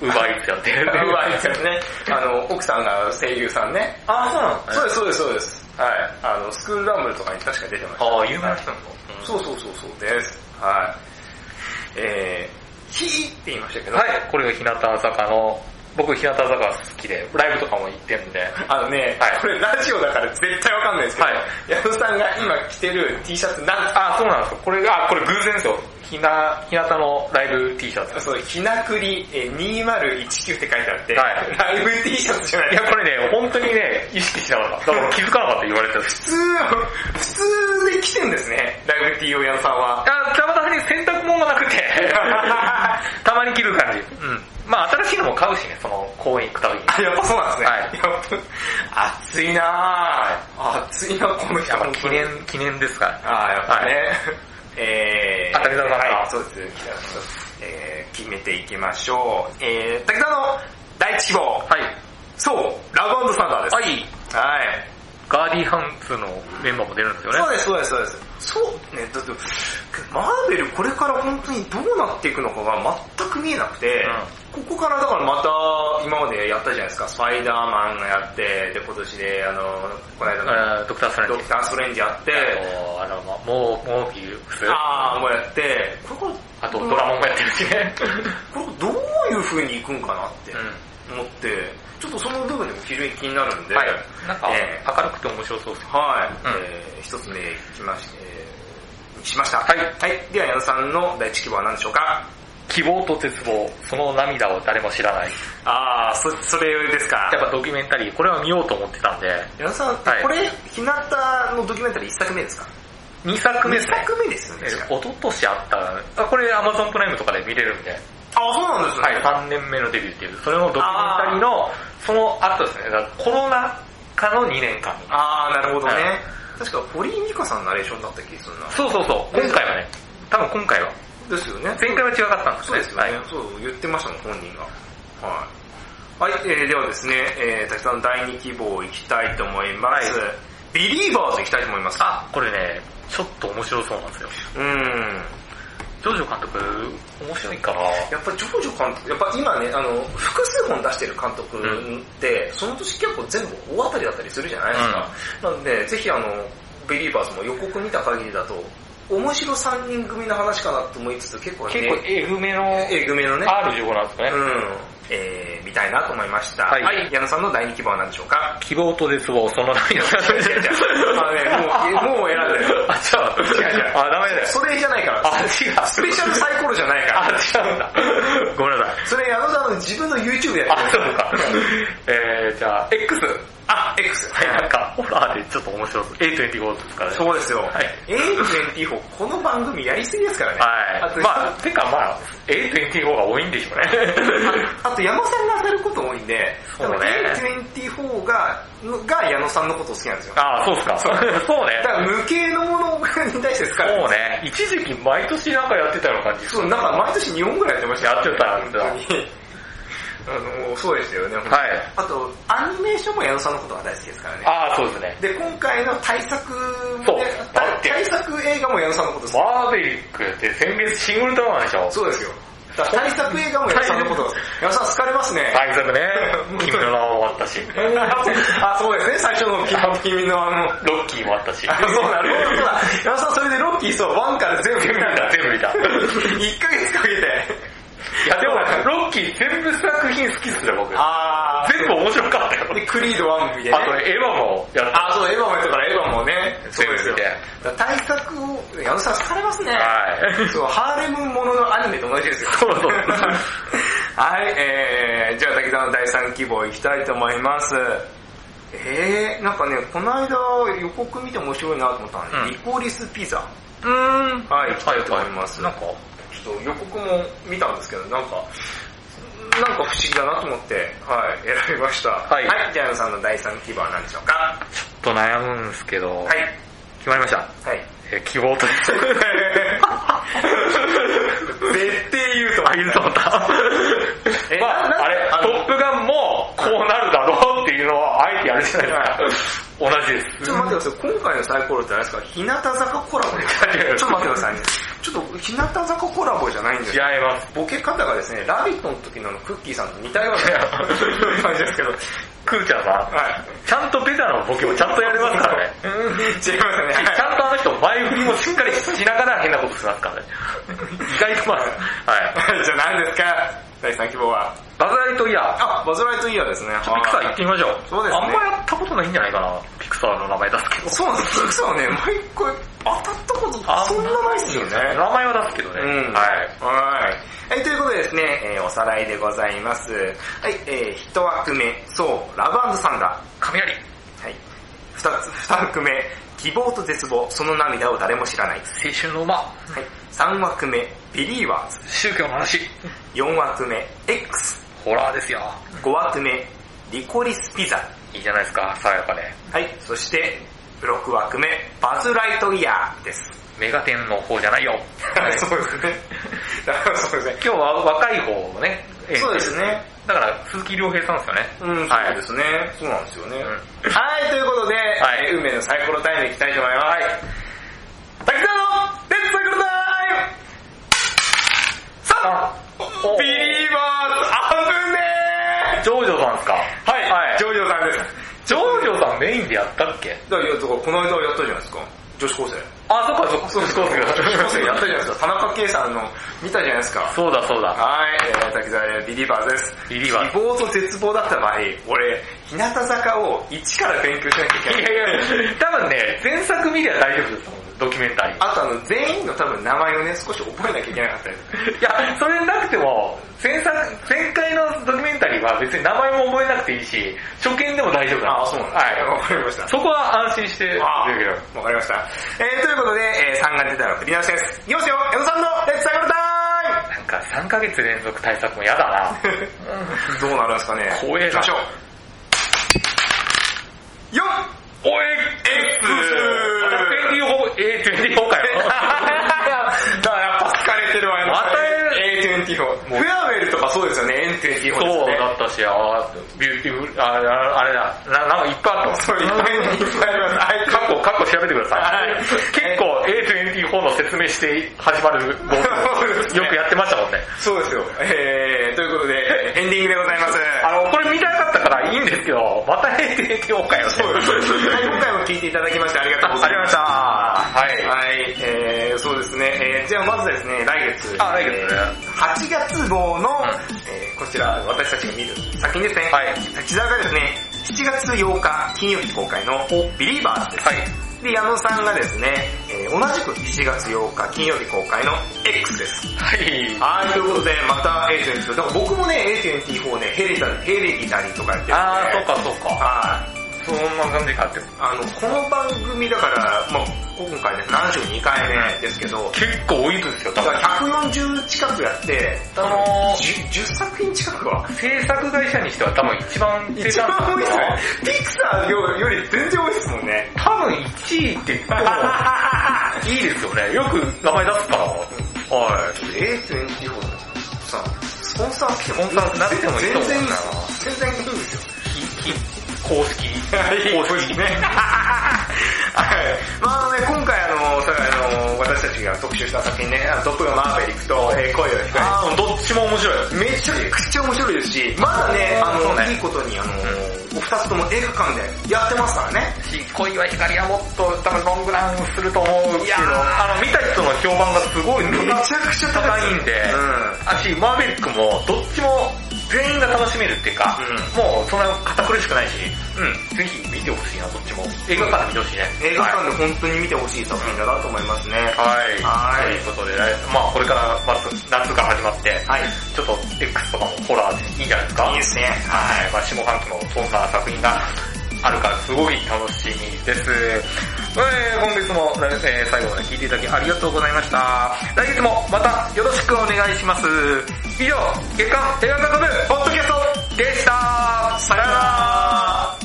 ウーバーイーツやってる。うまいですよね。あの、奥さんが声優さんね。あ、そうなんですそうです、そうです、そうです。はい。あの、スクールランブルとかに確か出てました。ああ、有名な人なの？そうそうそうそうです。はい。えー、ひーって言いましたけど、はい、これが日向坂の、僕日向坂好きで、ライブとかも行ってるんで、あのね、はいこれラジオだから絶対わかんないですけど、はい矢野さんが今着てる T シャツなんですかあ、そうなんですよ。これが、あこれ偶然ですよ。ひな、日向のライブ T シャツ。そう、ひなくりえー2019って書いてあって、はいライブ T シャツじゃないいや、これね、本当にね、意識しなかった。だから気づかなかった言われてた。普通、普通で着てんですね、ライブ T を矢野さんは。あ、たまたまに洗濯物がなくて、たまに着る感じ。うん。まあ新しいのも買うしね、その公園行くたびに。あ、やっぱそうなんですね。はいやっぱ暑いなぁ。暑いなこの人やっぱ記念、記念ですから。ああ、やっぱね。えー、あ滝沢さんはい、そうです。えー、決めていきましょう。えー、滝沢の第一希望。はい。そう、ラブサンダーです。はい。はい。ガーディーハンズのメンバーも出るんですよね。そうです、そうです、そうです。そうね、だって、マーベルこれから本当にどうなっていくのかが全く見えなくて、ここからだからまた今までやったじゃないですか、スパイダーマンがやって、で今年であの、この間のえードクターストレンジドク。ターストレンジやって、あの、まあ、モー、モービウス。あーもうやって、これあとドラモンもやってるしね。これどういう風にいくんかなってう思って、ちょっとその部分でも非常に気になるんで、ん。はい。なんか、え明るくて面白そうです。はい、うんえー一つ目きまし、えーしました。はいはい。では矢野さんの第一希望は何でしょうか？希望と絶望、その涙を誰も知らない。ああ、そ、それですかやっぱドキュメンタリー、これは見ようと思ってたんで、矢野さん、はいこれ、日向のドキュメンタリー1作目ですか？2作目 ?2 ですね。作目ですよね。確か一昨年あった、あ、これ Amazon プライムとかで見れるんで、ああ、そうなんですね。はい、3年目のデビューっていう、それのドキュメンタリーの、その後ですね、だからコロナ禍の2年間。ああ、なるほどね。はい確か、堀井美香さんナレーションだった気がするな。そうそうそう、今回はね、多分今回は、ですよね。前回は違かったんですね。そうですよね、はい。そう言ってましたもん、本人が。はい。はい、えー、ではですね、えー、滝さん第2希望いきたいと思います。はいビリーバーズいきたいと思います。あ、これね、ちょっと面白そうなんですよ。うーん。ジョジョ監督、面白いから、やっぱジョジョ監督、やっぱ今ね、あの、複数本出してる監督って、その年結構全部大当たりだったりするじゃないですか。なので、ぜひあの、ビリーバーズも予告見た限りだと、面白3人組の話かなと思いつつ、結構ね、結構えぐめの、えぐめのね、R15 なんですかね。うん、えー、見たいなと思いました。はい矢野さんの第2希望は何でしょうか？希望と絶望、その涙違う違う違うあのね、もう、もう選んでる。あ、違う。違う違う。あ、ダメだよ。それじゃないから。あ、違う。スペシャルサイコロじゃないから。あ、違うんだ。ごめんなさい。それ矢野さんの自分の YouTube でやってあ、そうか。えー、じゃあ、X。あ、X。はい、なんか、ホラーでちょっと面白そう。A24 ですからね。そうですよ。はい A24、この番組やりすぎですからね。あとはい。まあ、てかまあ、A24 が多いんでしょうね。あと山さんが当たること多いんで、そうね多分 A24 が、が矢野さんのこと好きなんですよ。ああ、そうっすか。そうねだ。から無形のものに対して好かれてるそうね。一時期毎年なんかやってたような感じ。そう、なんか毎年2本ぐらいやってましたよやってた本当に。あの、そうでしたよね。はい。あと、アニメーションも矢野さんのことが大好きですからね。ああ、そうですね。で、今回の対策もね、対策映画も矢野さんのこと好き。マーベリックって先月シングルタワーでしょそうですよ。対策映画も矢野さんのこと。矢野さん好かれますね。対策ね。君の名は終わったし。あ、そうですね。最初の 君のあの、ロッキーもあったし。あそうなるほど。そうだ。矢野さんそれでロッキーそう、1から全部全部見た、全部見た。1ヶ月かけて。いや、でも、ロッキー全部作品好きっすよ、僕。あ全部面白かったよ。で、クリード1見てね。あとね、エヴァもやった。あ、そう、エヴァもやったから、エヴァもね。そうですよ。対策を、矢野さん好かれますね。はい。そう、ハーレムもののアニメと同じですよ。そうそう はい、えー、じゃあ滝沢の第3希望いきたいと思います。えー、なんかね、この間予告見て面白いなと思ったので、うんリコリスピザ。うーん。はい、行きたいと思います。なんか、ちょっと予告も見たんですけど、なんか、なんか不思議だなと思って、はい、選びました。はいはい、じゃあ矢野さんの第3希望は何でしょうか？ちょっと悩むんですけど、はい、決まりました？はい。え希望と。絶対言うとあ、言うと思った。えまあ、なあれ、トップガンもこうなるだろうっていうのをあえてやるじゃないですか。同じです。ちょっと待ってください、今回のサイコロってあれですか？日向坂コラボでちょっと待ってくださいね。ちょっと日向坂コラボじゃないんですよ。違います。ボケ方がですね、ラビットの時のクッキーさんと似たような感じですけど。クーちゃんさん、はい。ちゃんとベタなボケもちゃんとやれますからね。違いますね。ちゃんとあの人前振りもしっかりしながら 変なことしますからね。意外とまあ、はい。じゃあ何ですか？第3希望は。バズライトイヤー。あ、バズライトイヤーですね。ピクサー行ってみましょう。そうですねあんまやったことないんじゃないかな。ピクサーの名前出すけど。そうなんです。ピクサーね、毎回当たったことそんなないですよね。名前は出すけどね。うん。はい。はい。はい、ということでですね、えーおさらいでございます。はい、えー、一枠目、そう、ラブサンダー。雷。はい。二つ、二枠目、希望と絶望、その涙を誰も知らない。青春の馬。はい。三枠目、ビリーワーズ。宗教の話。四枠目、X。ホラーですよ。五枠目、リコリスピザ。いいじゃないですか、爽やかで。はい。そして、六枠目、バズライトイヤーです。メガテンの方じゃないよ。そうですね。そうですね。今日は若い方をね。そうですね。だから、鈴木亮平さんですよね。うん、はいそうですね。そうなんですよね。んはい、ということで、はいえー運命のサイコロタイムいきたいと思います。はい。滝沢のレッツサイコロタイムさあおビリーバーズあぶねジョージョさんですか？ーはい、はいジョージョさんです。ジョージョさんメインでやったっけ？だから、いやだからこの間やったじゃないですか。女子高生。あ、そっかそっか。女子高生やったじゃないですか。田中圭さんの見たじゃないですか。そうだそうだ。はい、えー、滝沢ビリーバーズです。ビリーバーズ希望と絶望だった場合、俺、日向坂を一から勉強しなきゃいけない。いやいや、多分ね、前作見りゃ大丈夫ですもん、ドキュメンタリー。あとあの、全員の多分名前をね、少し覚えなきゃいけなかったです。いや、それなくても、前作、前回のドキュメンタリーは別に名前も覚えなくていいし、初見でも大丈夫なんです。なんですはい。わかりました。そこは安心してあるけど。ーわかりました。えー、ということで、えー、3が出たら振り直しです。いきますよ、江戸さんのレッツサイコロタなんか3ヶ月連続対策も嫌だな。イ ムどうなるんですかね 怖えな行きましょう。4! おい X! また24、A24 かよ。だからやっぱ疲れてるわよ。また A24。フェアウェルとかそうですよね、 A24 ですね。そうだったし、あビューティフル、あああれだ、ななんかいっぱいあった。そういっぱいいっぱいありますはい過去、過去調べてください。はい結構 A24 の説明して始まる動画よくやってましたもんね。そうですよ。えー、ということで、エンディングでございます。あの、これ見たかったからいいんですけど、また A24 かよ。そうで今回も聞いていただきましてありがとうございました。はいはい、えー、そうですね。えー、じゃあまずですね、来月。あ来月ねえー8月号の、うんえーこちら、私たちが見る作品ですね。はい滝沢がですね、7月8日金曜日公開のビリーバーズです。はい。で、矢野さんがですね、えー同じく7月8日金曜日公開の X です。はい。はい、ということで、また A24。だから僕もね、A24 ね、ヘレタヘレディタリーとかやってるんで。あー、そうかそうか。はい。そんな感じかって。あの、この番組だから、まあ今回ね、72回目ですけど、結構多いですよ、多分だか。ら140近くやって、あのー 10, 10作品近くは？制作会社にしては多分一番一番多いですね。ピクサーより全然多いですもんね。多分1位って言ってもいいですよね。よく名前出すから。はい。A24 さ、スポンサー来てもスポンサーなくてもいいと思うな全然。全然いいんですよ。公式。公式ね。はい。まああのね、今回あの、さあの、私たちが特集した作品ね、あのトップガンマーヴェリックと、えー恋を控あー、どっちも面白い。えめちゃくちゃ面白いですし、まだね、あの、ねいいことに、あの、お二つとも映画館でやってますからね。し恋は光はもっと多分ロングランすると思うけど、あの、見た人の評判がすごいめちゃくちゃ高いんで、うん。あし、マーベリックもどっちも全員が楽しめるっていうか、うもうそんな堅苦しくないし、うん、ぜひ見てほしいな、どっちも。映画館で見てほしいね。映画館で本当に見てほしい作品だなと思いますね。はい。はいということで、来まあこれからまず夏が始まって、はい。ちょっと X とかもホラーでいいんじゃないですか？いいですね。はい。まあ下半期もそんな作品があるからすごい楽しみです。えー、今月も、えー最後まで聞いていただきありがとうございました。来月もまたよろしくお願いします。以上、月刊映画学部ポッドキャストでした。さよなら